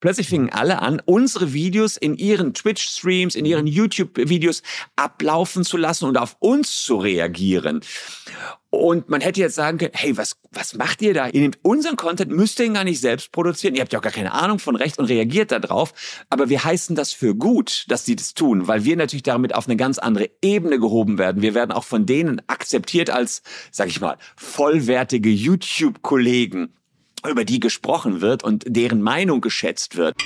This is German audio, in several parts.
Plötzlich fingen alle an, unsere Videos in ihren Twitch-Streams, in ihren YouTube-Videos ablaufen zu lassen und auf uns zu reagieren. Und man hätte jetzt sagen können, hey, was, was macht ihr da? Ihr nehmt unseren Content, müsst ihr ihn gar nicht selbst produzieren. Ihr habt ja auch gar keine Ahnung von Recht und reagiert da drauf. Aber wir heißen das für gut, dass sie das tun, weil wir natürlich damit auf eine ganz andere Ebene gehoben werden. Wir werden auch von denen akzeptiert als, sag ich mal, vollwertige YouTube-Kollegen über die gesprochen wird und deren Meinung geschätzt wird.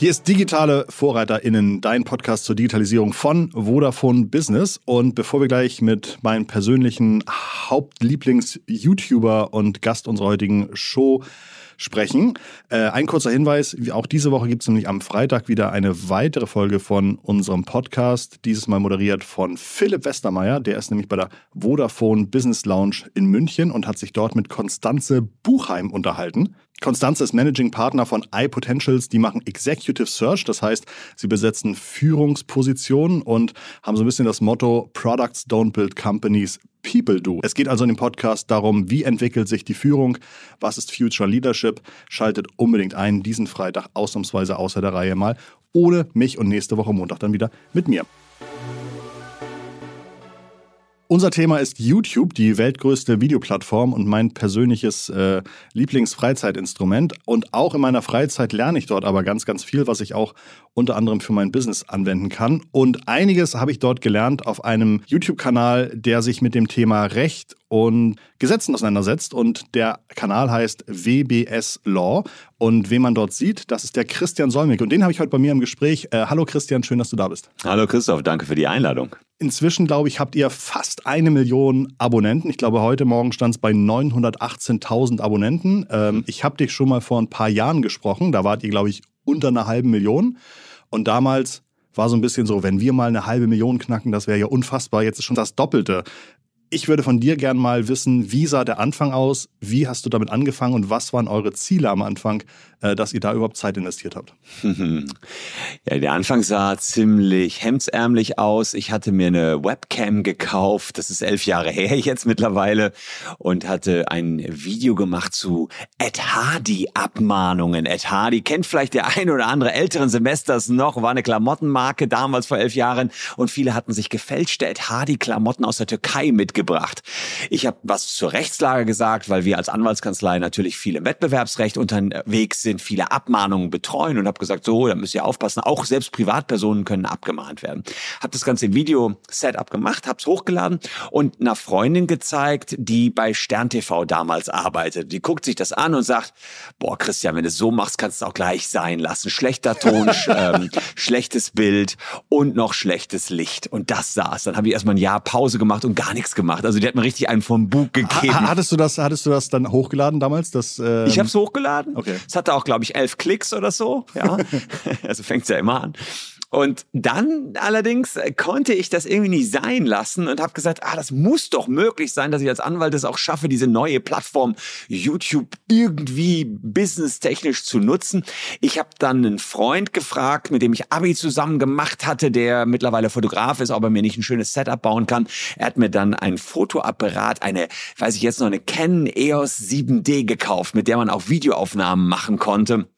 Hier ist Digitale VorreiterInnen, dein Podcast zur Digitalisierung von Vodafone Business. Und bevor wir gleich mit meinem persönlichen Hauptlieblings-YouTuber und Gast unserer heutigen Show sprechen. Äh, ein kurzer Hinweis, auch diese Woche gibt es nämlich am Freitag wieder eine weitere Folge von unserem Podcast, dieses Mal moderiert von Philipp Westermeier. Der ist nämlich bei der Vodafone Business Lounge in München und hat sich dort mit Konstanze Buchheim unterhalten. Konstanze ist Managing Partner von iPotentials. Die machen Executive Search. Das heißt, sie besetzen Führungspositionen und haben so ein bisschen das Motto Products don't build companies, people do. Es geht also in dem Podcast darum, wie entwickelt sich die Führung, was ist Future Leadership. Schaltet unbedingt ein, diesen Freitag ausnahmsweise außer der Reihe mal, ohne mich und nächste Woche Montag dann wieder mit mir. Unser Thema ist YouTube, die weltgrößte Videoplattform und mein persönliches äh, Lieblingsfreizeitinstrument. Und auch in meiner Freizeit lerne ich dort aber ganz, ganz viel, was ich auch unter anderem für mein Business anwenden kann. Und einiges habe ich dort gelernt auf einem YouTube-Kanal, der sich mit dem Thema Recht und Gesetzen auseinandersetzt. Und der Kanal heißt WBS Law. Und wen man dort sieht, das ist der Christian Solmig. Und den habe ich heute bei mir im Gespräch. Äh, hallo Christian, schön, dass du da bist. Hallo Christoph, danke für die Einladung. Inzwischen, glaube ich, habt ihr fast eine Million Abonnenten. Ich glaube, heute Morgen stand es bei 918.000 Abonnenten. Ähm, ich habe dich schon mal vor ein paar Jahren gesprochen. Da wart ihr, glaube ich, unter einer halben Million. Und damals war so ein bisschen so, wenn wir mal eine halbe Million knacken, das wäre ja unfassbar. Jetzt ist schon das Doppelte. Ich würde von dir gern mal wissen, wie sah der Anfang aus? Wie hast du damit angefangen und was waren eure Ziele am Anfang, äh, dass ihr da überhaupt Zeit investiert habt? Ja, der Anfang sah ziemlich hemdsärmlich aus. Ich hatte mir eine Webcam gekauft. Das ist elf Jahre her jetzt mittlerweile und hatte ein Video gemacht zu Ed Hardy Abmahnungen. Ed Hardy kennt vielleicht der ein oder andere älteren Semesters noch, war eine Klamottenmarke damals vor elf Jahren und viele hatten sich gefälschte Ed Hardy Klamotten aus der Türkei mitgebracht gebracht. Ich habe was zur Rechtslage gesagt, weil wir als Anwaltskanzlei natürlich viel im Wettbewerbsrecht unterwegs sind, viele Abmahnungen betreuen und habe gesagt, so, da müsst ihr aufpassen, auch selbst Privatpersonen können abgemahnt werden. Habe das ganze Video-Setup gemacht, habe es hochgeladen und einer Freundin gezeigt, die bei Stern TV damals arbeitet. Die guckt sich das an und sagt, boah, Christian, wenn du es so machst, kannst du auch gleich sein lassen. Schlechter Ton, ähm, schlechtes Bild und noch schlechtes Licht. Und das saß. Dann habe ich erstmal ein Jahr Pause gemacht und gar nichts gemacht gemacht. Also die hat mir richtig einen vom Bug gegeben. Ha hattest du das, hattest du das dann hochgeladen damals? Das, ähm ich habe es hochgeladen. Okay. Es hatte auch, glaube ich, elf Klicks oder so. Ja. also fängt's ja immer an. Und dann allerdings konnte ich das irgendwie nicht sein lassen und habe gesagt, ah, das muss doch möglich sein, dass ich als Anwalt es auch schaffe, diese neue Plattform YouTube irgendwie businesstechnisch zu nutzen. Ich habe dann einen Freund gefragt, mit dem ich Abi zusammen gemacht hatte, der mittlerweile Fotograf ist, ob er mir nicht ein schönes Setup bauen kann. Er hat mir dann ein Fotoapparat, eine, weiß ich jetzt noch, eine Canon EOS 7D gekauft, mit der man auch Videoaufnahmen machen konnte.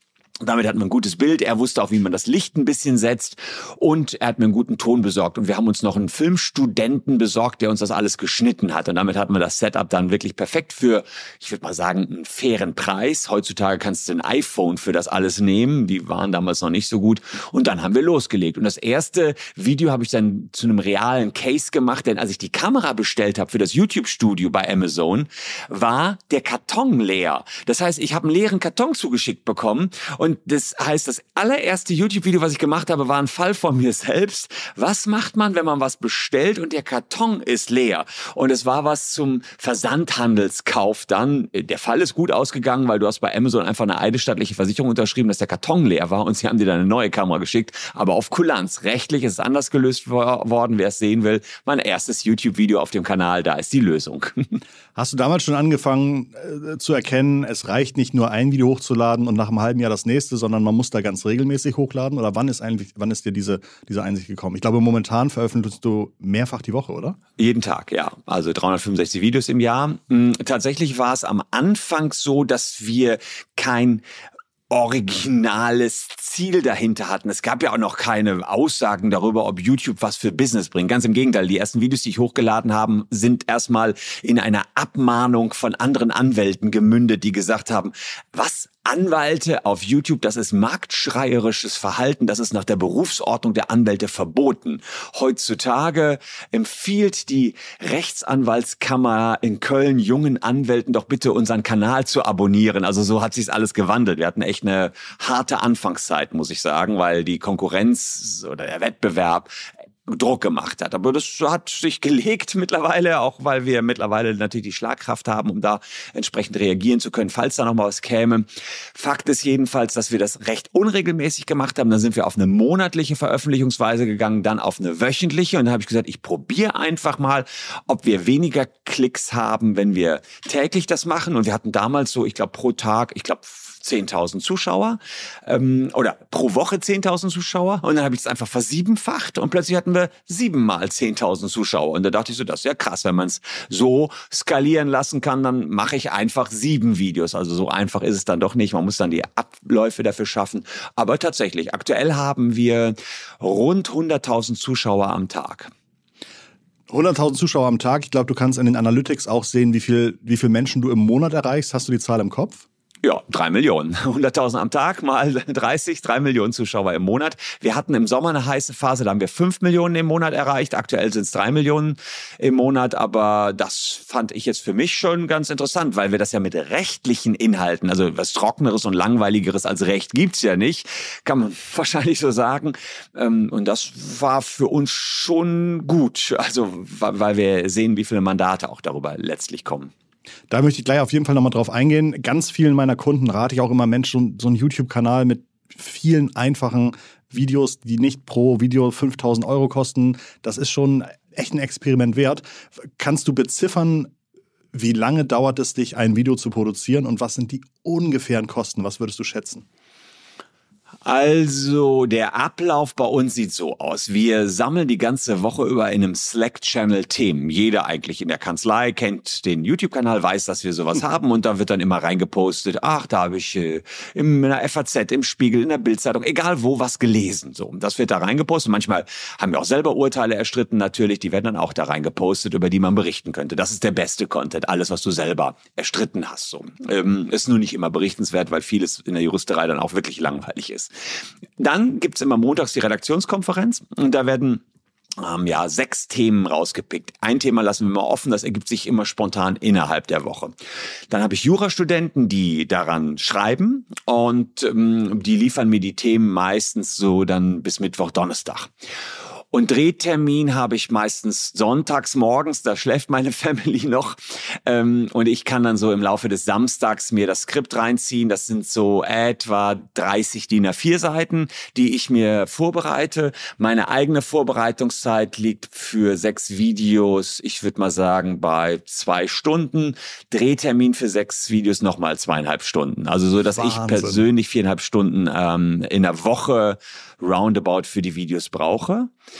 Damit hat man ein gutes Bild. Er wusste auch, wie man das Licht ein bisschen setzt. Und er hat mir einen guten Ton besorgt. Und wir haben uns noch einen Filmstudenten besorgt, der uns das alles geschnitten hat. Und damit hatten wir das Setup dann wirklich perfekt für, ich würde mal sagen, einen fairen Preis. Heutzutage kannst du ein iPhone für das alles nehmen. Die waren damals noch nicht so gut. Und dann haben wir losgelegt. Und das erste Video habe ich dann zu einem realen Case gemacht. Denn als ich die Kamera bestellt habe für das YouTube-Studio bei Amazon, war der Karton leer. Das heißt, ich habe einen leeren Karton zugeschickt bekommen. Und und das heißt, das allererste YouTube-Video, was ich gemacht habe, war ein Fall von mir selbst. Was macht man, wenn man was bestellt und der Karton ist leer? Und es war was zum Versandhandelskauf dann. Der Fall ist gut ausgegangen, weil du hast bei Amazon einfach eine eidesstattliche Versicherung unterschrieben, dass der Karton leer war und sie haben dir dann eine neue Kamera geschickt. Aber auf Kulanz. Rechtlich ist es anders gelöst worden. Wer es sehen will, mein erstes YouTube-Video auf dem Kanal, da ist die Lösung. Hast du damals schon angefangen äh, zu erkennen, es reicht nicht nur ein Video hochzuladen und nach einem halben Jahr das nächste? Nächste, sondern man muss da ganz regelmäßig hochladen? Oder wann ist eigentlich, wann ist dir diese, diese Einsicht gekommen? Ich glaube, momentan veröffentlichst du mehrfach die Woche, oder? Jeden Tag, ja. Also 365 Videos im Jahr. Hm, tatsächlich war es am Anfang so, dass wir kein originales Ziel dahinter hatten. Es gab ja auch noch keine Aussagen darüber, ob YouTube was für Business bringt. Ganz im Gegenteil, die ersten Videos, die ich hochgeladen habe, sind erstmal in einer Abmahnung von anderen Anwälten gemündet, die gesagt haben, was Anwälte auf YouTube, das ist marktschreierisches Verhalten, das ist nach der Berufsordnung der Anwälte verboten. Heutzutage empfiehlt die Rechtsanwaltskammer in Köln jungen Anwälten doch bitte unseren Kanal zu abonnieren. Also so hat sich alles gewandelt. Wir hatten echt eine harte Anfangszeit, muss ich sagen, weil die Konkurrenz oder der Wettbewerb Druck gemacht hat. Aber das hat sich gelegt mittlerweile, auch weil wir mittlerweile natürlich die Schlagkraft haben, um da entsprechend reagieren zu können, falls da noch mal was käme. Fakt ist jedenfalls, dass wir das recht unregelmäßig gemacht haben. Dann sind wir auf eine monatliche Veröffentlichungsweise gegangen, dann auf eine wöchentliche. Und dann habe ich gesagt, ich probiere einfach mal, ob wir weniger Klicks haben, wenn wir täglich das machen. Und wir hatten damals so, ich glaube, pro Tag, ich glaube, 10.000 Zuschauer ähm, oder pro Woche 10.000 Zuschauer und dann habe ich es einfach versiebenfacht und plötzlich hatten wir siebenmal 10.000 Zuschauer und da dachte ich so, das ist ja krass, wenn man es so skalieren lassen kann, dann mache ich einfach sieben Videos. Also so einfach ist es dann doch nicht. Man muss dann die Abläufe dafür schaffen. Aber tatsächlich, aktuell haben wir rund 100.000 Zuschauer am Tag. 100.000 Zuschauer am Tag. Ich glaube, du kannst in den Analytics auch sehen, wie viel, wie viel Menschen du im Monat erreichst. Hast du die Zahl im Kopf? Ja, drei Millionen. 100.000 am Tag mal 30, drei Millionen Zuschauer im Monat. Wir hatten im Sommer eine heiße Phase, da haben wir fünf Millionen im Monat erreicht. Aktuell sind es drei Millionen im Monat, aber das fand ich jetzt für mich schon ganz interessant, weil wir das ja mit rechtlichen Inhalten, also was Trockeneres und Langweiligeres als Recht gibt's ja nicht, kann man wahrscheinlich so sagen. Ähm, und das war für uns schon gut, also weil wir sehen, wie viele Mandate auch darüber letztlich kommen. Da möchte ich gleich auf jeden Fall nochmal drauf eingehen. Ganz vielen meiner Kunden rate ich auch immer, Mensch, so, so einen YouTube-Kanal mit vielen einfachen Videos, die nicht pro Video 5000 Euro kosten, das ist schon echt ein Experiment wert. Kannst du beziffern, wie lange dauert es dich, ein Video zu produzieren und was sind die ungefähren Kosten? Was würdest du schätzen? Also, der Ablauf bei uns sieht so aus. Wir sammeln die ganze Woche über in einem Slack-Channel Themen. Jeder eigentlich in der Kanzlei kennt den YouTube-Kanal, weiß, dass wir sowas haben und da wird dann immer reingepostet, ach, da habe ich äh, in der FAZ, im Spiegel, in der Bildzeitung, egal wo, was gelesen. So, das wird da reingepostet. Manchmal haben wir auch selber Urteile erstritten, natürlich, die werden dann auch da reingepostet, über die man berichten könnte. Das ist der beste Content, alles, was du selber erstritten hast. So. Ähm, ist nur nicht immer berichtenswert, weil vieles in der Juristerei dann auch wirklich langweilig ist. Dann gibt's immer montags die Redaktionskonferenz und da werden ähm, ja, sechs Themen rausgepickt. Ein Thema lassen wir mal offen, das ergibt sich immer spontan innerhalb der Woche. Dann habe ich Jurastudenten, die daran schreiben und ähm, die liefern mir die Themen meistens so dann bis Mittwoch, Donnerstag. Und Drehtermin habe ich meistens sonntags morgens, da schläft meine Family noch. Ähm, und ich kann dann so im Laufe des Samstags mir das Skript reinziehen. Das sind so etwa 30 DIN A4 Seiten, die ich mir vorbereite. Meine eigene Vorbereitungszeit liegt für sechs Videos, ich würde mal sagen, bei zwei Stunden. Drehtermin für sechs Videos nochmal zweieinhalb Stunden. Also so, dass Wahnsinn. ich persönlich viereinhalb Stunden ähm, in der Woche roundabout für die Videos brauche.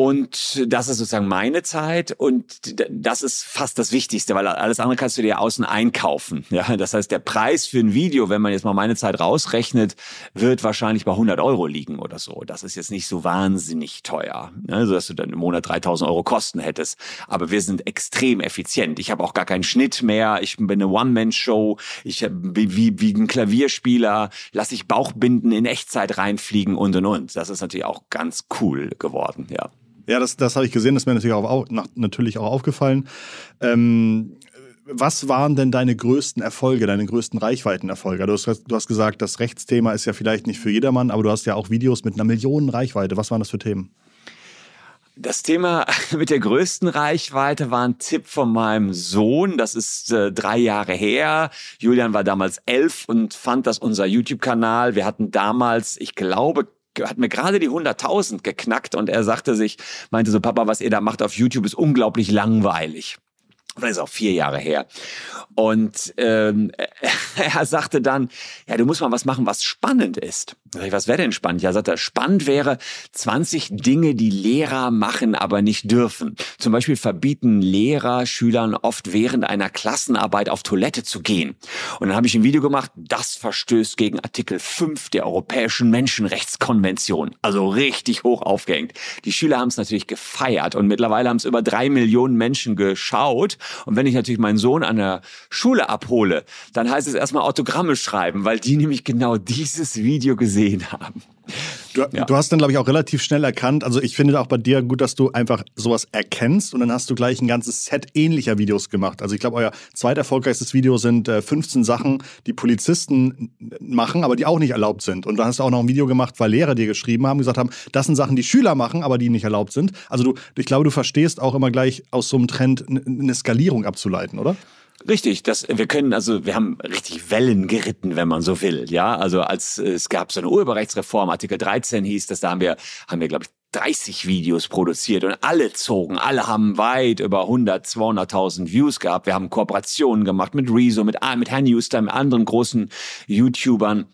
Und das ist sozusagen meine Zeit und das ist fast das Wichtigste, weil alles andere kannst du dir außen einkaufen. Ja, das heißt, der Preis für ein Video, wenn man jetzt mal meine Zeit rausrechnet, wird wahrscheinlich bei 100 Euro liegen oder so. Das ist jetzt nicht so wahnsinnig teuer, ne? so dass du dann im Monat 3000 Euro Kosten hättest. Aber wir sind extrem effizient. Ich habe auch gar keinen Schnitt mehr. Ich bin eine One-Man-Show. Ich wie, wie ein Klavierspieler lasse ich Bauchbinden in Echtzeit reinfliegen und und und. Das ist natürlich auch ganz cool geworden, ja. Ja, das, das habe ich gesehen, das ist mir natürlich auch, natürlich auch aufgefallen. Ähm, was waren denn deine größten Erfolge, deine größten Reichweitenerfolge? Du hast, du hast gesagt, das Rechtsthema ist ja vielleicht nicht für jedermann, aber du hast ja auch Videos mit einer Million Reichweite. Was waren das für Themen? Das Thema mit der größten Reichweite war ein Tipp von meinem Sohn. Das ist äh, drei Jahre her. Julian war damals elf und fand das unser YouTube-Kanal. Wir hatten damals, ich glaube, hat mir gerade die 100.000 geknackt und er sagte sich, meinte so, Papa, was ihr da macht auf YouTube ist unglaublich langweilig. vielleicht ist auch vier Jahre her. Und ähm, er sagte dann, ja, du musst mal was machen, was spannend ist. Ich, was wäre denn spannend? Ja, sagt er, spannend wäre 20 Dinge, die Lehrer machen, aber nicht dürfen. Zum Beispiel verbieten Lehrer Schülern oft während einer Klassenarbeit auf Toilette zu gehen. Und dann habe ich ein Video gemacht, das verstößt gegen Artikel 5 der Europäischen Menschenrechtskonvention. Also richtig hoch aufgehängt. Die Schüler haben es natürlich gefeiert und mittlerweile haben es über drei Millionen Menschen geschaut. Und wenn ich natürlich meinen Sohn an der Schule abhole, dann heißt es erstmal Autogramme schreiben, weil die nämlich genau dieses Video gesehen haben. Du, ja. du, hast dann, glaube ich, auch relativ schnell erkannt, also ich finde auch bei dir gut, dass du einfach sowas erkennst und dann hast du gleich ein ganzes Set ähnlicher Videos gemacht. Also ich glaube, euer zweiterfolgreichstes Video sind äh, 15 Sachen, die Polizisten machen, aber die auch nicht erlaubt sind. Und dann hast du auch noch ein Video gemacht, weil Lehrer dir geschrieben haben, gesagt haben, das sind Sachen, die Schüler machen, aber die nicht erlaubt sind. Also du, ich glaube, du verstehst auch immer gleich aus so einem Trend eine Skalierung abzuleiten, oder? Richtig, das, wir können, also wir haben richtig Wellen geritten, wenn man so will. Ja, also als es gab so eine Urheberrechtsreform, Artikel 13 hieß das, da haben wir, haben wir, glaube ich, 30 Videos produziert und alle zogen, alle haben weit über 100, 200.000 Views gehabt. Wir haben Kooperationen gemacht mit Rezo, mit, mit Herrn Newster, mit anderen großen YouTubern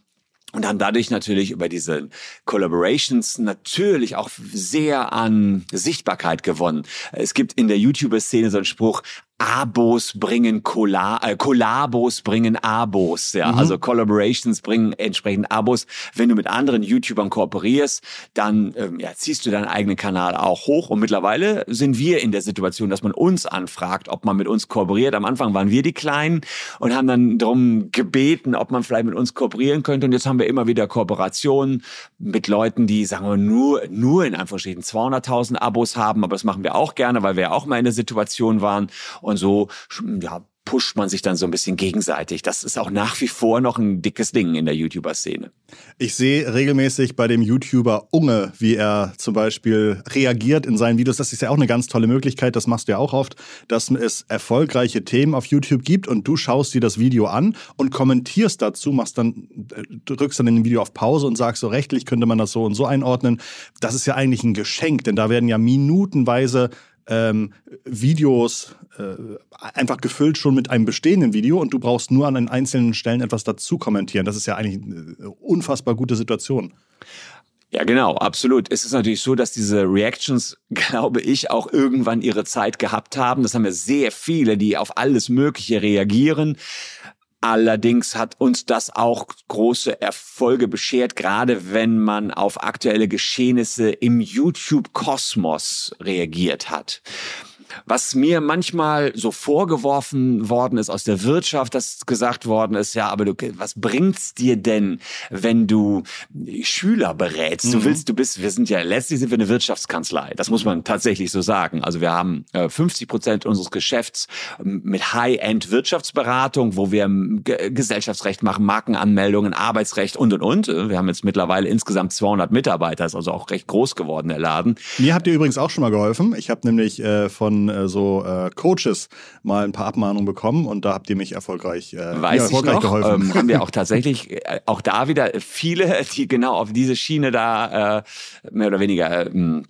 und haben dadurch natürlich über diese Collaborations natürlich auch sehr an Sichtbarkeit gewonnen. Es gibt in der YouTuber-Szene so einen Spruch, Abos bringen Colla äh, Kollabos bringen Abos, ja, mhm. also Collaborations bringen entsprechend Abos. Wenn du mit anderen YouTubern kooperierst, dann ähm, ja, ziehst du deinen eigenen Kanal auch hoch. Und mittlerweile sind wir in der Situation, dass man uns anfragt, ob man mit uns kooperiert. Am Anfang waren wir die Kleinen und haben dann darum gebeten, ob man vielleicht mit uns kooperieren könnte. Und jetzt haben wir immer wieder Kooperationen mit Leuten, die, sagen wir, nur, nur in Anführungsstrichen 200.000 Abos haben. Aber das machen wir auch gerne, weil wir auch mal in der Situation waren und so ja, pusht man sich dann so ein bisschen gegenseitig. Das ist auch nach wie vor noch ein dickes Ding in der YouTuber-Szene. Ich sehe regelmäßig bei dem YouTuber Unge, wie er zum Beispiel reagiert in seinen Videos. Das ist ja auch eine ganz tolle Möglichkeit, das machst du ja auch oft, dass es erfolgreiche Themen auf YouTube gibt und du schaust dir das Video an und kommentierst dazu, machst dann, äh, drückst dann in dem Video auf Pause und sagst so rechtlich könnte man das so und so einordnen. Das ist ja eigentlich ein Geschenk, denn da werden ja minutenweise ähm, Videos äh, einfach gefüllt schon mit einem bestehenden Video und du brauchst nur an den einzelnen Stellen etwas dazu kommentieren. Das ist ja eigentlich eine unfassbar gute Situation. Ja, genau, absolut. Es ist natürlich so, dass diese Reactions, glaube ich, auch irgendwann ihre Zeit gehabt haben. Das haben ja sehr viele, die auf alles Mögliche reagieren. Allerdings hat uns das auch große Erfolge beschert, gerade wenn man auf aktuelle Geschehnisse im YouTube-Kosmos reagiert hat was mir manchmal so vorgeworfen worden ist aus der Wirtschaft, dass gesagt worden ist, ja, aber du, was bringt's dir denn, wenn du Schüler berätst? Du mhm. willst, du bist, wir sind ja letztlich sind wir eine Wirtschaftskanzlei. Das muss man tatsächlich so sagen. Also wir haben 50 äh, Prozent unseres Geschäfts ähm, mit High-End Wirtschaftsberatung, wo wir ähm, Gesellschaftsrecht machen, Markenanmeldungen, Arbeitsrecht und und und. Äh, wir haben jetzt mittlerweile insgesamt 200 Mitarbeiter, ist also auch recht groß geworden der Laden. Mir habt ihr übrigens auch schon mal geholfen. Ich habe nämlich äh, von äh, so äh, Coaches mal ein paar Abmahnungen bekommen und da habt ihr mich erfolgreich, äh, Weiß erfolgreich ich noch, geholfen. Ähm, haben wir auch tatsächlich äh, auch da wieder viele, die genau auf diese Schiene da äh, mehr oder weniger äh,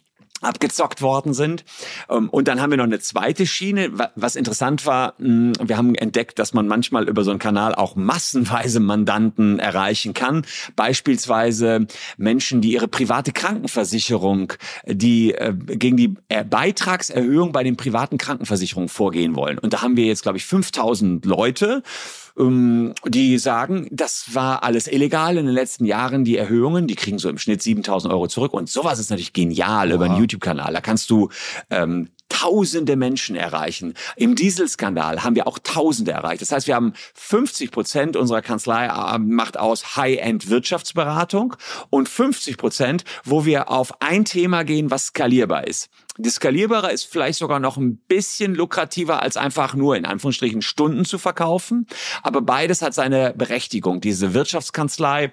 abgezockt worden sind. Ähm, und dann haben wir noch eine zweite Schiene. Was interessant war, hm, wir haben entdeckt, dass man manchmal über so einen Kanal auch massenweise Mandanten erreichen kann. Beispielsweise Menschen, die ihre private Krankenversicherung, die äh, gegen die Beitragserhöhung bei den privaten Krankenversicherungen vorgehen wollen. Und da haben wir jetzt, glaube ich, 5000 Leute die sagen, das war alles illegal in den letzten Jahren, die Erhöhungen, die kriegen so im Schnitt 7000 Euro zurück. Und sowas ist natürlich genial wow. über einen YouTube-Kanal. Da kannst du ähm, tausende Menschen erreichen. Im Dieselskandal haben wir auch Tausende erreicht. Das heißt, wir haben 50 Prozent unserer Kanzlei äh, macht aus High-End Wirtschaftsberatung und 50 Prozent, wo wir auf ein Thema gehen, was skalierbar ist. Das Skalierbare ist vielleicht sogar noch ein bisschen lukrativer, als einfach nur in Anführungsstrichen Stunden zu verkaufen. Aber beides hat seine Berechtigung. Diese Wirtschaftskanzlei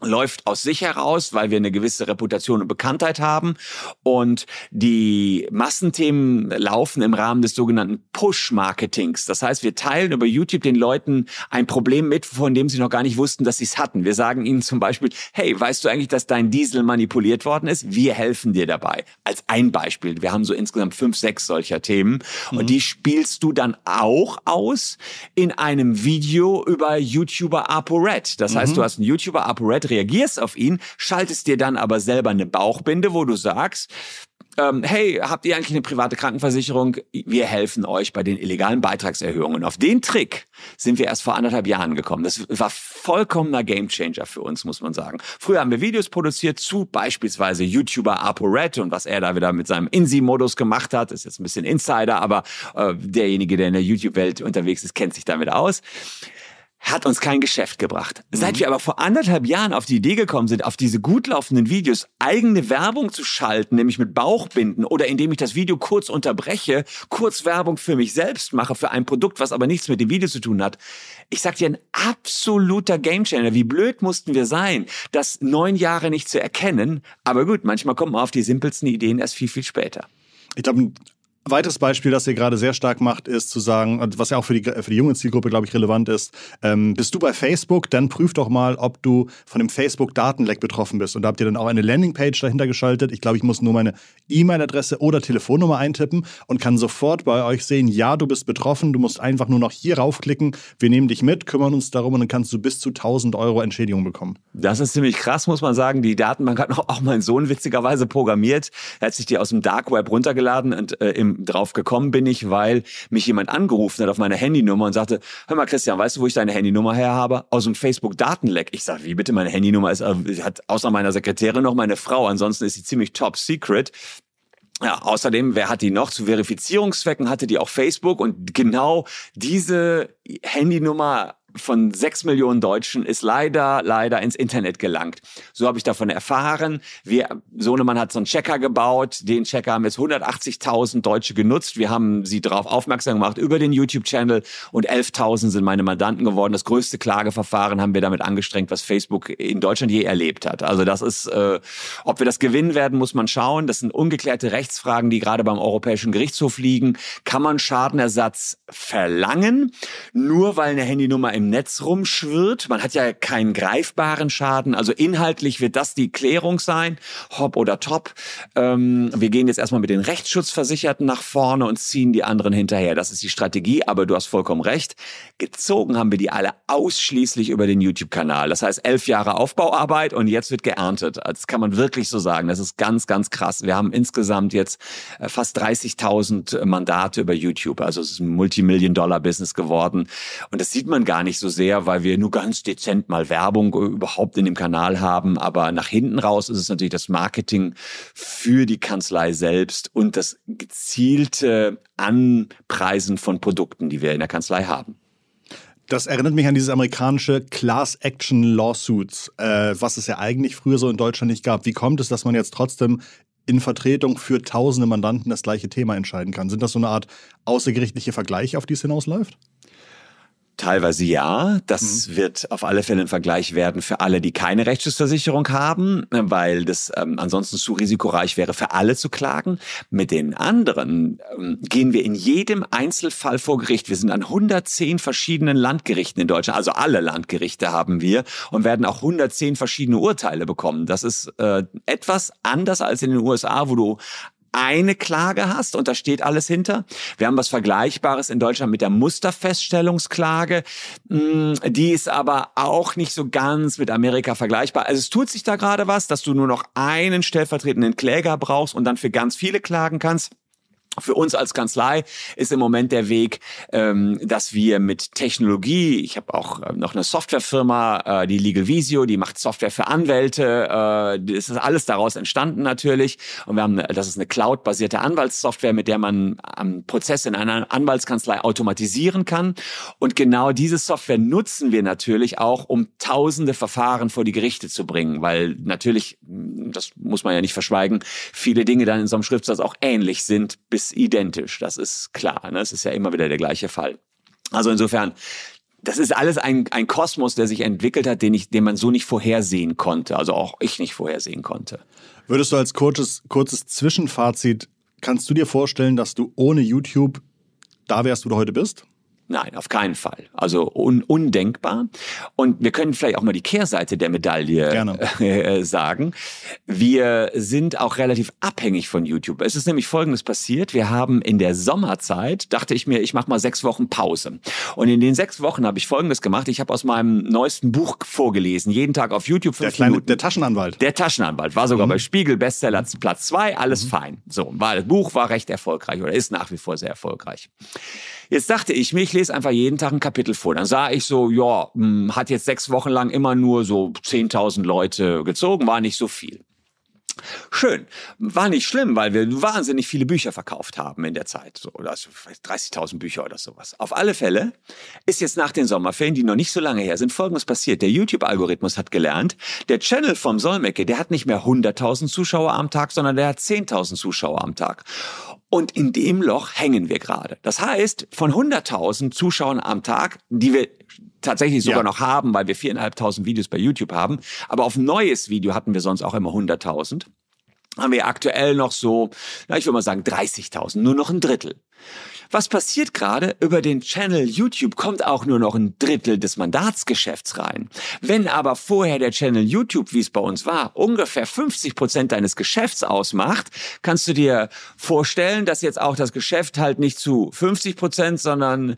läuft aus sich heraus, weil wir eine gewisse Reputation und Bekanntheit haben. Und die Massenthemen laufen im Rahmen des sogenannten Push-Marketings. Das heißt, wir teilen über YouTube den Leuten ein Problem mit, von dem sie noch gar nicht wussten, dass sie es hatten. Wir sagen ihnen zum Beispiel, hey, weißt du eigentlich, dass dein Diesel manipuliert worden ist? Wir helfen dir dabei. Als ein Beispiel. Wir haben so insgesamt fünf, sechs solcher Themen. Mhm. Und die spielst du dann auch aus in einem Video über YouTuber ApoRed. Das heißt, mhm. du hast einen YouTuber ApoRed reagierst auf ihn, schaltest dir dann aber selber eine Bauchbinde, wo du sagst, ähm, hey, habt ihr eigentlich eine private Krankenversicherung? Wir helfen euch bei den illegalen Beitragserhöhungen. Auf den Trick sind wir erst vor anderthalb Jahren gekommen. Das war vollkommener Gamechanger für uns, muss man sagen. Früher haben wir Videos produziert zu beispielsweise YouTuber ApoRed und was er da wieder mit seinem Insi-Modus gemacht hat, ist jetzt ein bisschen Insider, aber äh, derjenige, der in der YouTube-Welt unterwegs ist, kennt sich damit aus hat uns kein Geschäft gebracht. Mhm. Seit wir aber vor anderthalb Jahren auf die Idee gekommen sind, auf diese gut laufenden Videos eigene Werbung zu schalten, nämlich mit Bauchbinden oder indem ich das Video kurz unterbreche, kurz Werbung für mich selbst mache, für ein Produkt, was aber nichts mit dem Video zu tun hat. Ich sag dir, ein absoluter Gamechanger. Wie blöd mussten wir sein, das neun Jahre nicht zu erkennen. Aber gut, manchmal kommt man auf die simpelsten Ideen erst viel, viel später. Ich glaube, weiteres Beispiel, das ihr gerade sehr stark macht, ist zu sagen, was ja auch für die, für die junge Zielgruppe, glaube ich, relevant ist, ähm, bist du bei Facebook, dann prüf doch mal, ob du von dem Facebook-Datenleck betroffen bist. Und da habt ihr dann auch eine Landingpage dahinter geschaltet. Ich glaube, ich muss nur meine E-Mail-Adresse oder Telefonnummer eintippen und kann sofort bei euch sehen, ja, du bist betroffen, du musst einfach nur noch hier raufklicken, wir nehmen dich mit, kümmern uns darum und dann kannst du bis zu 1000 Euro Entschädigung bekommen. Das ist ziemlich krass, muss man sagen. Die Datenbank hat auch mein Sohn witzigerweise programmiert. Er hat sich die aus dem Dark Web runtergeladen und äh, im drauf gekommen bin ich, weil mich jemand angerufen hat auf meine Handynummer und sagte, hör mal Christian, weißt du, wo ich deine Handynummer her habe? Aus dem Facebook-Datenleck. Ich sage, wie bitte, meine Handynummer ist, äh, hat außer meiner Sekretärin noch meine Frau, ansonsten ist sie ziemlich top secret. Ja, außerdem, wer hat die noch? Zu Verifizierungszwecken hatte die auch Facebook und genau diese Handynummer von sechs Millionen Deutschen ist leider, leider ins Internet gelangt. So habe ich davon erfahren. Wir, Sohnemann hat so einen Checker gebaut. Den Checker haben jetzt 180.000 Deutsche genutzt. Wir haben sie darauf aufmerksam gemacht über den YouTube-Channel und 11.000 sind meine Mandanten geworden. Das größte Klageverfahren haben wir damit angestrengt, was Facebook in Deutschland je erlebt hat. Also das ist, äh, ob wir das gewinnen werden, muss man schauen. Das sind ungeklärte Rechtsfragen, die gerade beim Europäischen Gerichtshof liegen. Kann man Schadenersatz verlangen, nur weil eine Handynummer im im Netz rumschwirrt. Man hat ja keinen greifbaren Schaden. Also inhaltlich wird das die Klärung sein, hopp oder top. Ähm, wir gehen jetzt erstmal mit den Rechtsschutzversicherten nach vorne und ziehen die anderen hinterher. Das ist die Strategie, aber du hast vollkommen recht. Gezogen haben wir die alle ausschließlich über den YouTube-Kanal. Das heißt, elf Jahre Aufbauarbeit und jetzt wird geerntet. Das kann man wirklich so sagen. Das ist ganz, ganz krass. Wir haben insgesamt jetzt äh, fast 30.000 Mandate über YouTube. Also es ist ein Multimillion-Dollar-Business geworden. Und das sieht man gar nicht nicht so sehr, weil wir nur ganz dezent mal Werbung äh, überhaupt in dem Kanal haben. Aber nach hinten raus ist es natürlich das Marketing für die Kanzlei selbst und das gezielte Anpreisen von Produkten, die wir in der Kanzlei haben. Das erinnert mich an dieses amerikanische Class Action Lawsuits, äh, was es ja eigentlich früher so in Deutschland nicht gab. Wie kommt es, dass man jetzt trotzdem in Vertretung für tausende Mandanten das gleiche Thema entscheiden kann? Sind das so eine Art außergerichtliche Vergleich, auf die es hinausläuft? Teilweise ja. Das mhm. wird auf alle Fälle ein Vergleich werden für alle, die keine Rechtsschutzversicherung haben, weil das ähm, ansonsten zu risikoreich wäre, für alle zu klagen. Mit den anderen ähm, gehen wir in jedem Einzelfall vor Gericht. Wir sind an 110 verschiedenen Landgerichten in Deutschland, also alle Landgerichte haben wir und werden auch 110 verschiedene Urteile bekommen. Das ist äh, etwas anders als in den USA, wo du eine Klage hast und da steht alles hinter. Wir haben was Vergleichbares in Deutschland mit der Musterfeststellungsklage. Mm, die ist aber auch nicht so ganz mit Amerika vergleichbar. Also es tut sich da gerade was, dass du nur noch einen stellvertretenden Kläger brauchst und dann für ganz viele klagen kannst. Für uns als Kanzlei ist im Moment der Weg, ähm, dass wir mit Technologie, ich habe auch äh, noch eine Softwarefirma, äh, die Legal Visio, die macht Software für Anwälte, äh, das ist alles daraus entstanden natürlich. Und wir haben, das ist eine Cloud-basierte Anwaltssoftware, mit der man ähm, Prozesse in einer Anwaltskanzlei automatisieren kann. Und genau diese Software nutzen wir natürlich auch, um tausende Verfahren vor die Gerichte zu bringen, weil natürlich, das muss man ja nicht verschweigen, viele Dinge dann in so einem Schriftsatz auch ähnlich sind, bis ist identisch, das ist klar. Ne? Es ist ja immer wieder der gleiche Fall. Also insofern, das ist alles ein, ein Kosmos, der sich entwickelt hat, den, ich, den man so nicht vorhersehen konnte. Also auch ich nicht vorhersehen konnte. Würdest du als kurzes, kurzes Zwischenfazit, kannst du dir vorstellen, dass du ohne YouTube da wärst, wo du heute bist? Nein, auf keinen Fall. Also un undenkbar. Und wir können vielleicht auch mal die Kehrseite der Medaille äh, sagen. Wir sind auch relativ abhängig von YouTube. Es ist nämlich Folgendes passiert. Wir haben in der Sommerzeit, dachte ich mir, ich mache mal sechs Wochen Pause. Und in den sechs Wochen habe ich Folgendes gemacht. Ich habe aus meinem neuesten Buch vorgelesen. Jeden Tag auf YouTube fünf der kleine, Minuten. Der Taschenanwalt. Der Taschenanwalt. War sogar mhm. bei Spiegel Bestseller Platz zwei. Alles mhm. fein. So, war, das Buch war recht erfolgreich oder ist nach wie vor sehr erfolgreich. Jetzt dachte ich mir, ich lese einfach jeden Tag ein Kapitel vor. Dann sah ich so, ja, hm, hat jetzt sechs Wochen lang immer nur so 10.000 Leute gezogen, war nicht so viel. Schön. War nicht schlimm, weil wir wahnsinnig viele Bücher verkauft haben in der Zeit. So, also 30.000 Bücher oder sowas. Auf alle Fälle ist jetzt nach den Sommerferien, die noch nicht so lange her sind, Folgendes passiert. Der YouTube-Algorithmus hat gelernt, der Channel vom Solmecke, der hat nicht mehr 100.000 Zuschauer am Tag, sondern der hat 10.000 Zuschauer am Tag. Und in dem Loch hängen wir gerade. Das heißt, von 100.000 Zuschauern am Tag, die wir tatsächlich sogar ja. noch haben, weil wir viereinhalbtausend Videos bei YouTube haben, aber auf neues Video hatten wir sonst auch immer 100.000 haben wir aktuell noch so, na, ich würde mal sagen 30.000, nur noch ein Drittel. Was passiert gerade? Über den Channel YouTube kommt auch nur noch ein Drittel des Mandatsgeschäfts rein. Wenn aber vorher der Channel YouTube, wie es bei uns war, ungefähr 50 Prozent deines Geschäfts ausmacht, kannst du dir vorstellen, dass jetzt auch das Geschäft halt nicht zu 50 Prozent, sondern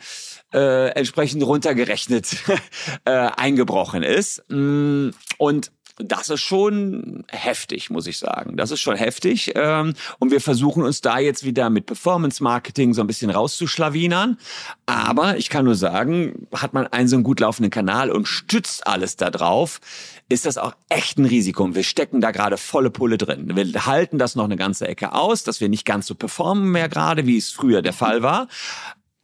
äh, entsprechend runtergerechnet äh, eingebrochen ist. Mm, und das ist schon heftig, muss ich sagen. Das ist schon heftig. Ähm, und wir versuchen uns da jetzt wieder mit Performance Marketing so ein bisschen rauszuschlawinern. Aber ich kann nur sagen, hat man einen so einen gut laufenden Kanal und stützt alles da drauf, ist das auch echt ein Risiko. Und wir stecken da gerade volle Pulle drin. Wir halten das noch eine ganze Ecke aus, dass wir nicht ganz so performen mehr gerade, wie es früher der Fall war.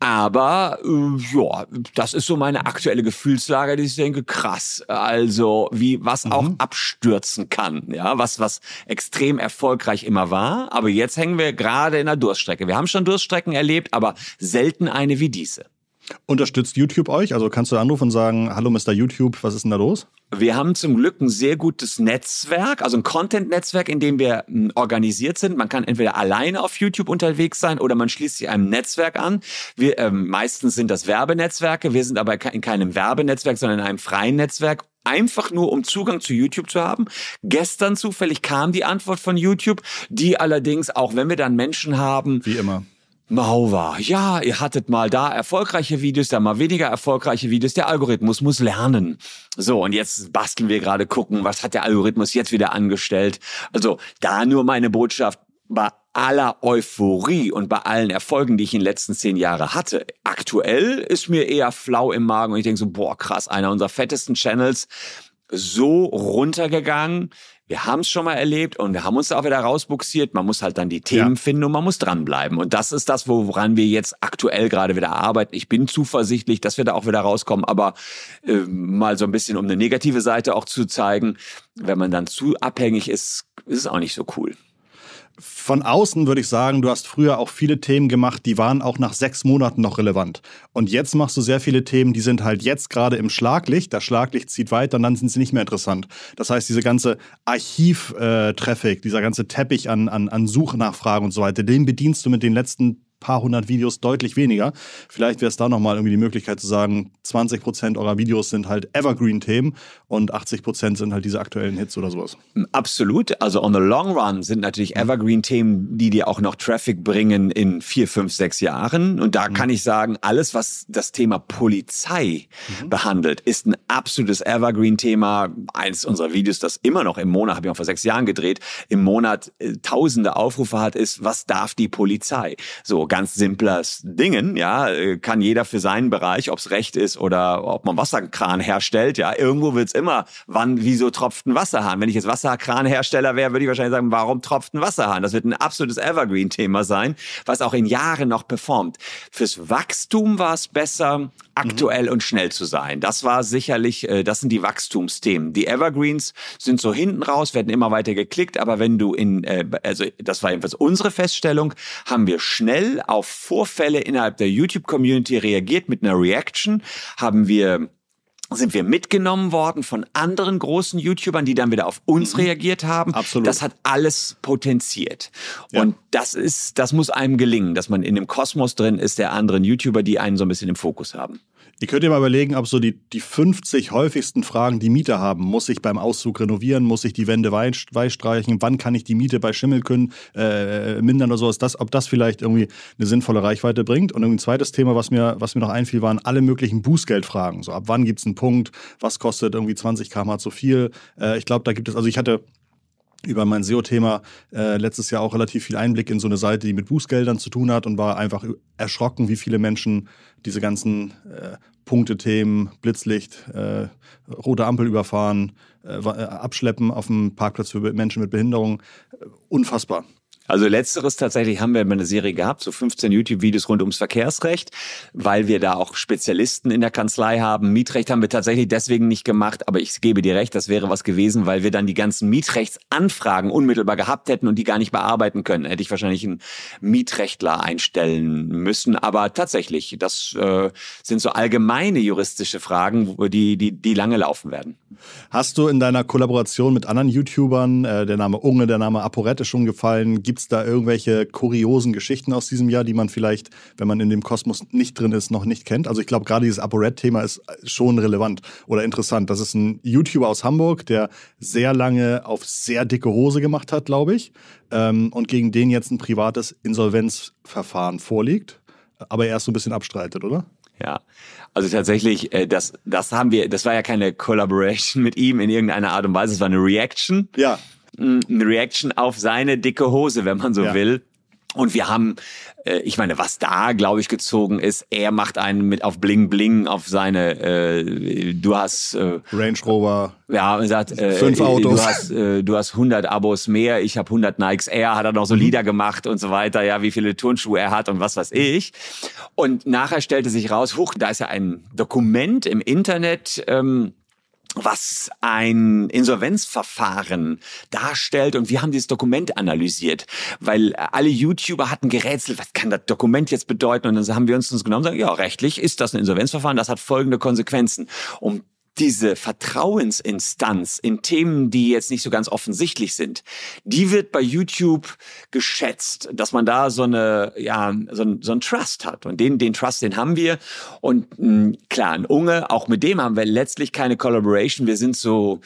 Aber äh, ja, das ist so meine aktuelle Gefühlslage, die ich denke, krass. Also wie was mhm. auch abstürzen kann, ja, was was extrem erfolgreich immer war. Aber jetzt hängen wir gerade in der Durststrecke. Wir haben schon Durststrecken erlebt, aber selten eine wie diese. Unterstützt YouTube euch? Also kannst du anrufen und sagen, hallo Mr. YouTube, was ist denn da los? Wir haben zum Glück ein sehr gutes Netzwerk, also ein Content-Netzwerk, in dem wir hm, organisiert sind. Man kann entweder alleine auf YouTube unterwegs sein oder man schließt sich einem Netzwerk an. Wir, ähm, meistens sind das Werbenetzwerke. Wir sind aber in keinem Werbenetzwerk, sondern in einem freien Netzwerk einfach nur um Zugang zu YouTube zu haben. Gestern zufällig kam die Antwort von YouTube, die allerdings, auch wenn wir dann Menschen haben, wie immer Mauva, ja, ihr hattet mal da erfolgreiche Videos, da mal weniger erfolgreiche Videos. Der Algorithmus muss lernen. So, und jetzt basteln wir gerade gucken, was hat der Algorithmus jetzt wieder angestellt. Also da nur meine Botschaft, bei aller Euphorie und bei allen Erfolgen, die ich in den letzten zehn Jahren hatte. Aktuell ist mir eher flau im Magen und ich denke so, boah, krass, einer unserer fettesten Channels so runtergegangen wir haben es schon mal erlebt und wir haben uns da auch wieder rausbuxiert. Man muss halt dann die Themen ja. finden und man muss dranbleiben. Und das ist das, woran wir jetzt aktuell gerade wieder arbeiten. Ich bin zuversichtlich, dass wir da auch wieder rauskommen. Aber äh, mal so ein bisschen, um eine negative Seite auch zu zeigen, wenn man dann zu abhängig ist, ist es auch nicht so cool von außen würde ich sagen, du hast früher auch viele Themen gemacht, die waren auch nach sechs Monaten noch relevant. Und jetzt machst du sehr viele Themen, die sind halt jetzt gerade im Schlaglicht. Das Schlaglicht zieht weiter und dann sind sie nicht mehr interessant. Das heißt, diese ganze Archiv-Traffic, äh, dieser ganze Teppich an, an, an Suchnachfragen und so weiter, den bedienst du mit den letzten paar hundert Videos deutlich weniger. Vielleicht wäre es da nochmal irgendwie die Möglichkeit zu sagen, 20 Prozent eurer Videos sind halt Evergreen-Themen und 80 Prozent sind halt diese aktuellen Hits oder sowas. Absolut. Also on the long run sind natürlich Evergreen-Themen, die dir auch noch Traffic bringen in vier, fünf, sechs Jahren. Und da mhm. kann ich sagen, alles, was das Thema Polizei mhm. behandelt, ist ein absolutes Evergreen-Thema. Eines unserer Videos, das immer noch im Monat, habe ich auch vor sechs Jahren gedreht, im Monat äh, tausende Aufrufe hat, ist, was darf die Polizei? So, ganz simples Dingen, ja, äh, kann jeder für seinen Bereich, ob es Recht ist oder ob man Wasserkran herstellt, ja, irgendwo wird's immer, wann, wieso tropft ein Wasserhahn? Wenn ich jetzt Wasserkranhersteller wäre, würde ich wahrscheinlich sagen, warum tropft ein Wasserhahn? Das wird ein absolutes Evergreen-Thema sein, was auch in Jahren noch performt. Fürs Wachstum war es besser, aktuell mhm. und schnell zu sein. Das war sicherlich, äh, das sind die Wachstumsthemen. Die Evergreens sind so hinten raus, werden immer weiter geklickt, aber wenn du in, äh, also das war jedenfalls unsere Feststellung, haben wir schnell auf Vorfälle innerhalb der YouTube-Community reagiert mit einer Reaction, haben wir sind wir mitgenommen worden von anderen großen YouTubern, die dann wieder auf uns mhm. reagiert haben. Absolut. Das hat alles potenziert. Ja. Und das ist, das muss einem gelingen, dass man in dem Kosmos drin ist der anderen YouTuber, die einen so ein bisschen im Fokus haben. Ihr könnt ihr mal überlegen, ob so die, die 50 häufigsten Fragen, die Mieter haben. Muss ich beim Auszug renovieren? Muss ich die Wände weiß streichen? Wann kann ich die Miete bei Schimmelkühen äh, mindern oder sowas? Das, ob das vielleicht irgendwie eine sinnvolle Reichweite bringt. Und ein zweites Thema, was mir, was mir noch einfiel, waren alle möglichen Bußgeldfragen. So ab wann gibt es einen Punkt? Was kostet irgendwie 20 km zu viel? Äh, ich glaube, da gibt es, also ich hatte über mein SEO-Thema äh, letztes Jahr auch relativ viel Einblick in so eine Seite, die mit Bußgeldern zu tun hat und war einfach erschrocken, wie viele Menschen diese ganzen äh, Punktethemen, Blitzlicht, äh, rote Ampel überfahren, äh, äh, abschleppen auf dem Parkplatz für Menschen mit Behinderung. Äh, unfassbar. Also letzteres tatsächlich haben wir eine Serie gehabt, so 15 YouTube-Videos rund ums Verkehrsrecht, weil wir da auch Spezialisten in der Kanzlei haben. Mietrecht haben wir tatsächlich deswegen nicht gemacht, aber ich gebe dir recht, das wäre was gewesen, weil wir dann die ganzen Mietrechtsanfragen unmittelbar gehabt hätten und die gar nicht bearbeiten können. Hätte ich wahrscheinlich einen Mietrechtler einstellen müssen. Aber tatsächlich, das äh, sind so allgemeine juristische Fragen, die, die, die lange laufen werden. Hast du in deiner Kollaboration mit anderen YouTubern, äh, der Name Unge, der Name Aporette schon gefallen, Gibt es da irgendwelche kuriosen Geschichten aus diesem Jahr, die man vielleicht, wenn man in dem Kosmos nicht drin ist, noch nicht kennt? Also ich glaube, gerade dieses ApoRed-Thema ist schon relevant oder interessant. Das ist ein YouTuber aus Hamburg, der sehr lange auf sehr dicke Hose gemacht hat, glaube ich, ähm, und gegen den jetzt ein privates Insolvenzverfahren vorliegt, aber er erst so ein bisschen abstreitet, oder? Ja, also tatsächlich, äh, das, das haben wir, das war ja keine Collaboration mit ihm in irgendeiner Art und Weise, es war eine Reaction. Ja eine Reaction auf seine dicke Hose, wenn man so ja. will. Und wir haben, äh, ich meine, was da, glaube ich, gezogen ist, er macht einen mit auf Bling Bling auf seine, äh, du hast äh, Range Rover. Ja, und sagt, äh, fünf Autos. Du hast, äh, du hast 100 Abos mehr, ich habe 100 Nikes Air, hat er noch so mhm. Lieder gemacht und so weiter, ja, wie viele Turnschuhe er hat und was weiß ich. Und nachher stellte sich raus, huch, da ist ja ein Dokument im Internet, ähm, was ein Insolvenzverfahren darstellt. Und wir haben dieses Dokument analysiert, weil alle YouTuber hatten gerätselt, was kann das Dokument jetzt bedeuten? Und dann haben wir uns uns genommen und sagen, ja, rechtlich ist das ein Insolvenzverfahren, das hat folgende Konsequenzen. Um diese Vertrauensinstanz in Themen, die jetzt nicht so ganz offensichtlich sind, die wird bei YouTube geschätzt, dass man da so eine, ja, so ein, so ein Trust hat. Und den, den Trust, den haben wir. Und mh, hm, klar, ein Unge, auch mit dem haben wir letztlich keine Collaboration. Wir sind so,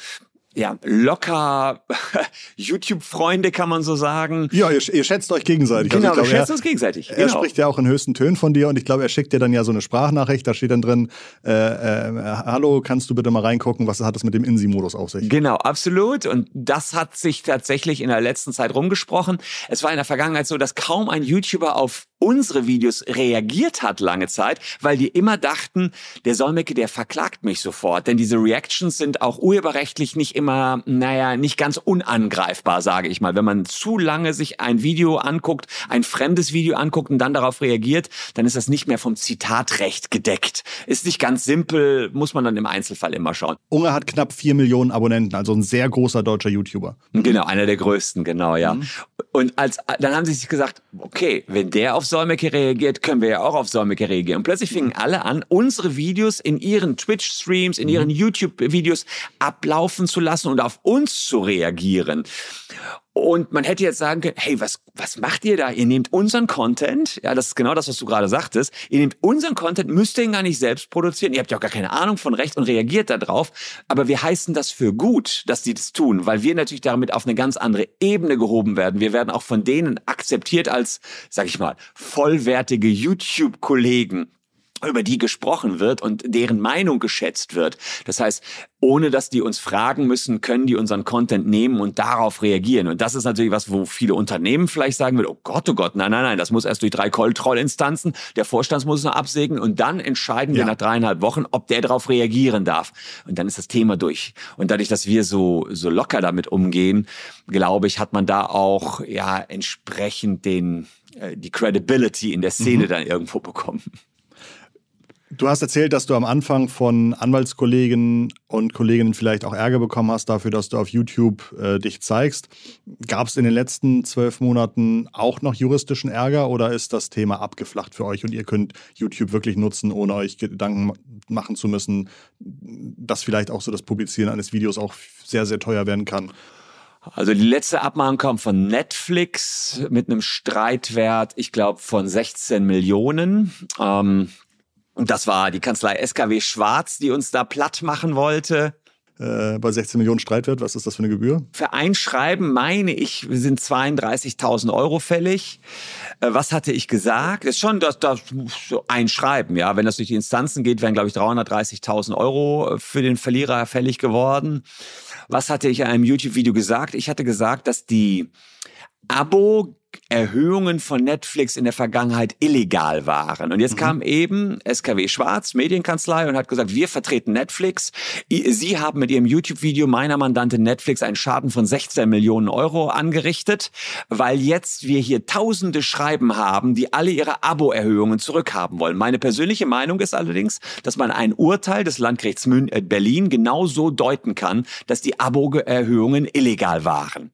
ja, locker YouTube-Freunde, kann man so sagen. Ja, ihr, ihr schätzt euch gegenseitig. Also genau, also wir schätzen uns gegenseitig. Er genau. spricht ja auch in höchsten Tönen von dir und ich glaube, er schickt dir dann ja so eine Sprachnachricht, da steht dann drin, äh, äh, hallo, kannst du bitte mal reingucken, was hat das mit dem INSI-Modus auf sich? Genau, absolut. Und das hat sich tatsächlich in der letzten Zeit rumgesprochen. Es war in der Vergangenheit so, dass kaum ein YouTuber auf unsere Videos reagiert hat lange Zeit, weil die immer dachten, der Solmecke, der verklagt mich sofort. Denn diese Reactions sind auch urheberrechtlich nicht immer, naja, nicht ganz unangreifbar, sage ich mal. Wenn man zu lange sich ein Video anguckt, ein fremdes Video anguckt und dann darauf reagiert, dann ist das nicht mehr vom Zitatrecht gedeckt. Ist nicht ganz simpel, muss man dann im Einzelfall immer schauen. Unge hat knapp vier Millionen Abonnenten, also ein sehr großer deutscher YouTuber. Genau, einer der größten, genau, ja. Mhm. Und als, dann haben sie sich gesagt, okay, wenn der auf Solmecke reagiert, können wir ja auch auf Solmecke reagieren. Und plötzlich fingen alle an, unsere Videos in ihren Twitch-Streams, in ihren mhm. YouTube-Videos ablaufen zu lassen und auf uns zu reagieren. Und man hätte jetzt sagen können, hey, was, was macht ihr da? Ihr nehmt unseren Content, ja, das ist genau das, was du gerade sagtest, ihr nehmt unseren Content, müsst ihr ihn gar nicht selbst produzieren, ihr habt ja auch gar keine Ahnung von Recht und reagiert darauf, aber wir heißen das für gut, dass die das tun, weil wir natürlich damit auf eine ganz andere Ebene gehoben werden. Wir werden auch von denen akzeptiert als, sag ich mal, vollwertige YouTube-Kollegen über die gesprochen wird und deren Meinung geschätzt wird. Das heißt, ohne dass die uns fragen müssen, können die unseren Content nehmen und darauf reagieren. Und das ist natürlich was, wo viele Unternehmen vielleicht sagen würden, oh Gott, oh Gott, nein, nein, nein, das muss erst durch drei Kontrollinstanzen, der Vorstand muss es noch absegnen und dann entscheiden ja. wir nach dreieinhalb Wochen, ob der darauf reagieren darf. Und dann ist das Thema durch. Und dadurch, dass wir so, so locker damit umgehen, glaube ich, hat man da auch, ja, entsprechend den, äh, die Credibility in der Szene mhm. dann irgendwo bekommen Du hast erzählt, dass du am Anfang von Anwaltskollegen und Kolleginnen vielleicht auch Ärger bekommen hast dafür, dass du auf YouTube äh, dich zeigst. Gab es in den letzten zwölf Monaten auch noch juristischen Ärger oder ist das Thema abgeflacht für euch und ihr könnt YouTube wirklich nutzen, ohne euch Gedanken machen zu müssen, dass vielleicht auch so das Publizieren eines Videos auch sehr, sehr teuer werden kann? Also die letzte Abmahnung kam von Netflix mit einem Streitwert, ich glaube, von 16 Millionen. Ähm, und das war die Kanzlei SKW Schwarz, die uns da platt machen wollte. Äh, bei 16 Millionen Streitwert, was ist das für eine Gebühr? Für ein Schreiben meine ich, sind 32.000 Euro fällig. Äh, was hatte ich gesagt? Ist schon das, das ein Schreiben, ja. Wenn das durch die Instanzen geht, wären, glaube ich, 330.000 Euro für den Verlierer fällig geworden. Was hatte ich in einem YouTube-Video gesagt? Ich hatte gesagt, dass die Abo Erhöhungen von Netflix in der Vergangenheit illegal waren. Und jetzt mhm. kam eben SKW Schwarz, Medienkanzlei, und hat gesagt, wir vertreten Netflix. Sie haben mit ihrem YouTube-Video meiner Mandantin Netflix einen Schaden von 16 Millionen Euro angerichtet, weil jetzt wir hier tausende Schreiben haben, die alle ihre Abo-Erhöhungen zurückhaben wollen. Meine persönliche Meinung ist allerdings, dass man ein Urteil des Landgerichts äh, Berlin genauso deuten kann, dass die Abo-Erhöhungen illegal waren.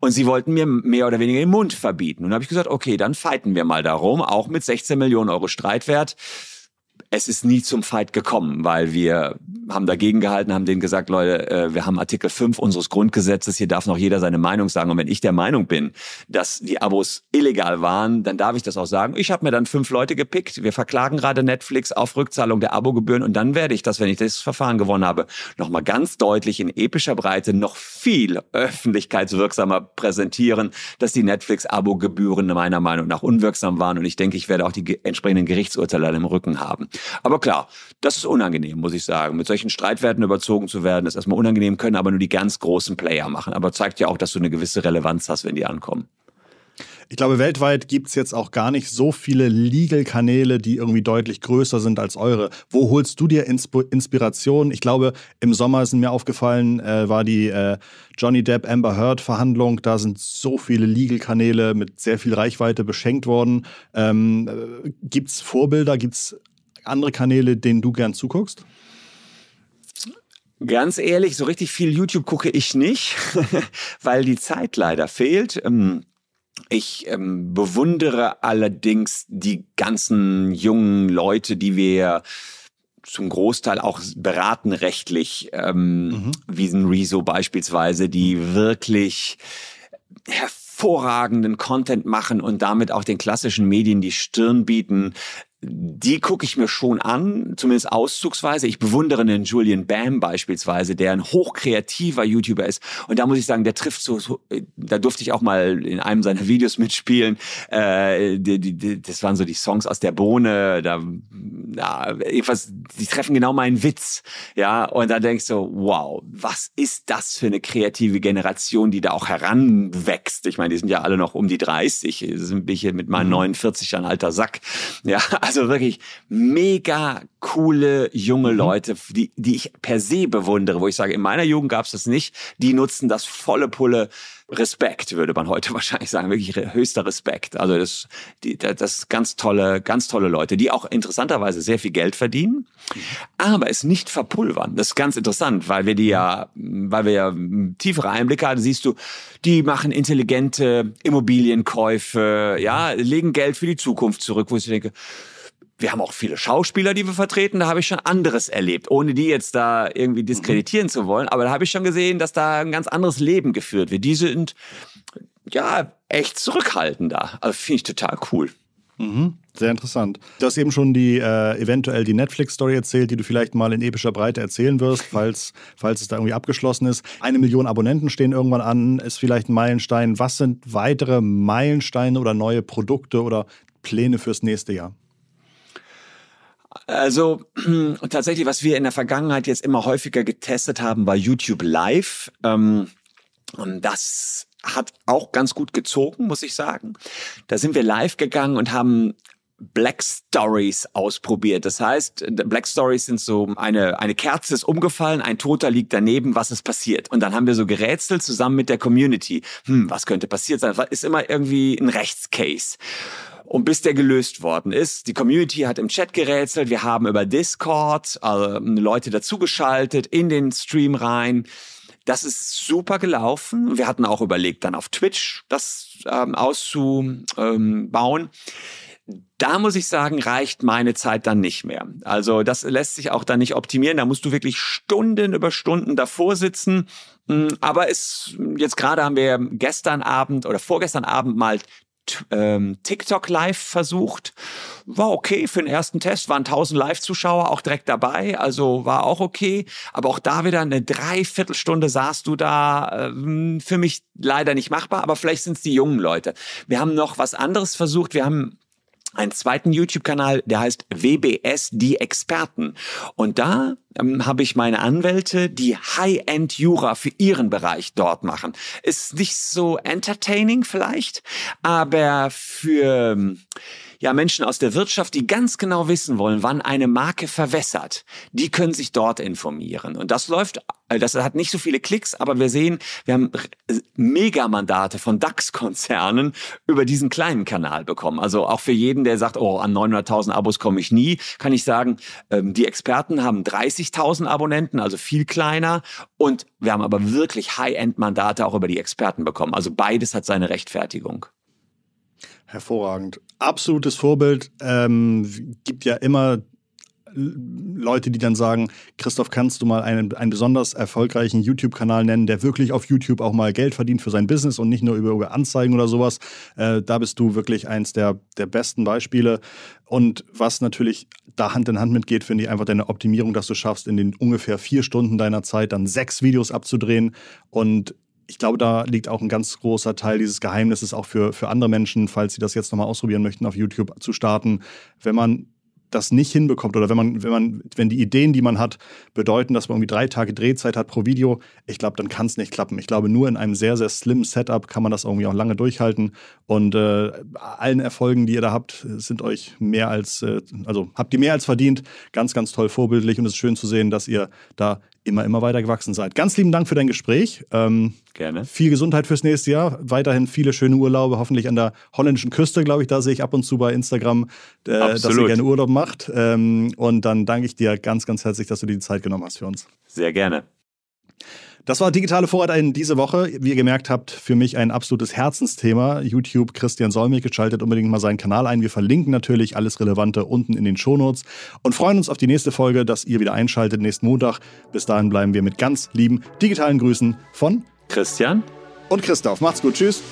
Und sie wollten mir mehr oder weniger den Mund verbieten verbieten. Und habe ich gesagt, okay, dann fighten wir mal darum, auch mit 16 Millionen Euro Streitwert es ist nie zum Fight gekommen, weil wir haben dagegen gehalten, haben denen gesagt, Leute, äh, wir haben Artikel 5 unseres Grundgesetzes, hier darf noch jeder seine Meinung sagen. Und wenn ich der Meinung bin, dass die Abos illegal waren, dann darf ich das auch sagen. Ich habe mir dann fünf Leute gepickt. Wir verklagen gerade Netflix auf Rückzahlung der Abogebühren und dann werde ich das, wenn ich das Verfahren gewonnen habe, nochmal ganz deutlich in epischer Breite noch viel öffentlichkeitswirksamer präsentieren, dass die Netflix-Abogebühren meiner Meinung nach unwirksam waren. Und ich denke, ich werde auch die entsprechenden Gerichtsurteile im Rücken haben. Aber klar, das ist unangenehm, muss ich sagen. Mit solchen Streitwerten überzogen zu werden, ist erstmal unangenehm, können aber nur die ganz großen Player machen. Aber zeigt ja auch, dass du eine gewisse Relevanz hast, wenn die ankommen. Ich glaube, weltweit gibt es jetzt auch gar nicht so viele Legal-Kanäle, die irgendwie deutlich größer sind als eure. Wo holst du dir Insp Inspiration? Ich glaube, im Sommer ist mir aufgefallen, äh, war die äh, Johnny Depp Amber Heard Verhandlung. Da sind so viele Legal-Kanäle mit sehr viel Reichweite beschenkt worden. Ähm, äh, gibt es Vorbilder? Gibt es andere Kanäle, denen du gern zuguckst? Ganz ehrlich, so richtig viel YouTube gucke ich nicht, weil die Zeit leider fehlt. Ähm, ich ähm, bewundere allerdings die ganzen jungen Leute, die wir zum Großteil auch beraten rechtlich, ähm, mhm. wie ein Rezo beispielsweise, die wirklich hervorragenden Content machen und damit auch den klassischen Medien die Stirn bieten die gucke ich mir schon an, zumindest auszugsweise. Ich bewundere einen Julian Bam beispielsweise, der ein hochkreativer YouTuber ist. Und da muss ich sagen, der trifft so, so da durfte ich auch mal in einem seiner Videos mitspielen. Äh, die, die, das waren so die Songs aus der Bohne. Da, ja, jedenfalls, die treffen genau meinen Witz. Ja, und da denkst du, wow, was ist das für eine kreative Generation, die da auch heranwächst? Ich meine, die sind ja alle noch um die 30. Sind bin ich mit meinen 49 mhm. ein alter Sack. Ja, also wirklich mega coole junge mhm. Leute, die, die ich per se bewundere, wo ich sage, in meiner Jugend gab es das nicht. Die nutzen das volle Pulle. Respekt, würde man heute wahrscheinlich sagen, wirklich höchster Respekt. Also das, die, das ganz tolle, ganz tolle Leute, die auch interessanterweise sehr viel Geld verdienen, aber es nicht verpulvern. Das ist ganz interessant, weil wir die ja, weil wir ja tiefere Einblicke haben, siehst du, die machen intelligente Immobilienkäufe, ja, legen Geld für die Zukunft zurück, wo ich denke, wir haben auch viele Schauspieler, die wir vertreten, da habe ich schon anderes erlebt, ohne die jetzt da irgendwie mhm. diskreditieren zu wollen. Aber da habe ich schon gesehen, dass da ein ganz anderes Leben geführt wird. Die sind ja echt zurückhaltender. Also finde ich total cool. Mhm. Sehr interessant. Du hast eben schon die äh, eventuell die Netflix-Story erzählt, die du vielleicht mal in epischer Breite erzählen wirst, falls, falls es da irgendwie abgeschlossen ist. Eine Million Abonnenten stehen irgendwann an, ist vielleicht ein Meilenstein. Was sind weitere Meilensteine oder neue Produkte oder Pläne fürs nächste Jahr? Also tatsächlich, was wir in der Vergangenheit jetzt immer häufiger getestet haben, war YouTube Live. Ähm, und das hat auch ganz gut gezogen, muss ich sagen. Da sind wir live gegangen und haben Black Stories ausprobiert. Das heißt, Black Stories sind so eine, eine Kerze ist umgefallen, ein Toter liegt daneben, was ist passiert? Und dann haben wir so gerätselt zusammen mit der Community. Hm, was könnte passiert sein? Ist immer irgendwie ein Rechtscase. Und bis der gelöst worden ist, die Community hat im Chat gerätselt, wir haben über Discord äh, Leute dazugeschaltet in den Stream rein. Das ist super gelaufen. Wir hatten auch überlegt, dann auf Twitch das ähm, auszubauen. Da muss ich sagen, reicht meine Zeit dann nicht mehr. Also das lässt sich auch dann nicht optimieren. Da musst du wirklich Stunden über Stunden davor sitzen. Hm, aber es, jetzt gerade haben wir gestern Abend oder vorgestern Abend mal ähm, TikTok Live versucht. War okay für den ersten Test, waren 1000 Live-Zuschauer auch direkt dabei, also war auch okay. Aber auch da wieder eine Dreiviertelstunde saßt du da. Ähm, für mich leider nicht machbar, aber vielleicht sind es die jungen Leute. Wir haben noch was anderes versucht. Wir haben einen zweiten YouTube-Kanal, der heißt WBS Die Experten. Und da ähm, habe ich meine Anwälte, die High-End-Jura für ihren Bereich dort machen. Ist nicht so entertaining vielleicht, aber für ähm, ja Menschen aus der Wirtschaft, die ganz genau wissen wollen, wann eine Marke verwässert, die können sich dort informieren. Und das läuft, äh, das hat nicht so viele Klicks, aber wir sehen, wir haben Megamandate von DAX-Konzernen über diesen kleinen Kanal bekommen. Also auch für jeden, der sagt, oh, an 900.000 Abos komme ich nie, kann ich sagen, ähm, die Experten haben 30.000 Abonnenten, also viel kleiner. Und wir haben aber wirklich High-End-Mandate auch über die Experten bekommen. Also beides hat seine Rechtfertigung. Hervorragend. Absolutes Vorbild. Ähm, gibt ja immer Leute, die dann sagen, Christoph, kannst du mal einen, einen besonders erfolgreichen YouTube-Kanal nennen, der wirklich auf YouTube auch mal Geld verdient für sein Business und nicht nur über, über Anzeigen oder sowas. Äh, da bist du wirklich eins der, der besten Beispiele. Und was natürlich da Hand in Hand mitgeht, finde ich einfach deine Optimierung, dass du schaffst, in den ungefähr vier Stunden deiner Zeit dann sechs Videos abzudrehen und ich glaube, da liegt auch ein ganz großer Teil dieses Geheimnisses auch für, für andere Menschen, falls sie das jetzt nochmal ausprobieren möchten, auf YouTube zu starten. Wenn man das nicht hinbekommt oder wenn man, wenn man, wenn die Ideen, die man hat, bedeuten, dass man irgendwie drei Tage Drehzeit hat pro Video, ich glaube, dann kann es nicht klappen. Ich glaube, nur in einem sehr, sehr slim Setup kann man das irgendwie auch lange durchhalten. Und äh, allen Erfolgen, die ihr da habt, sind euch mehr als, äh, also habt ihr mehr als verdient. Ganz, ganz toll vorbildlich und es ist schön zu sehen, dass ihr da immer, immer weiter gewachsen seid. Ganz lieben Dank für dein Gespräch. Ähm, Gerne. Viel Gesundheit fürs nächste Jahr. Weiterhin viele schöne Urlaube, hoffentlich an der holländischen Küste, glaube ich. Da sehe ich ab und zu bei Instagram, äh, dass ihr gerne Urlaub macht. Ähm, und dann danke ich dir ganz, ganz herzlich, dass du dir die Zeit genommen hast für uns. Sehr gerne. Das war digitale Vorrat diese Woche. Wie ihr gemerkt habt, für mich ein absolutes Herzensthema. YouTube Christian Solmecke schaltet unbedingt mal seinen Kanal ein. Wir verlinken natürlich alles Relevante unten in den Shownotes und freuen uns auf die nächste Folge, dass ihr wieder einschaltet nächsten Montag. Bis dahin bleiben wir mit ganz lieben digitalen Grüßen von Christian und Christoph. Macht's gut. Tschüss.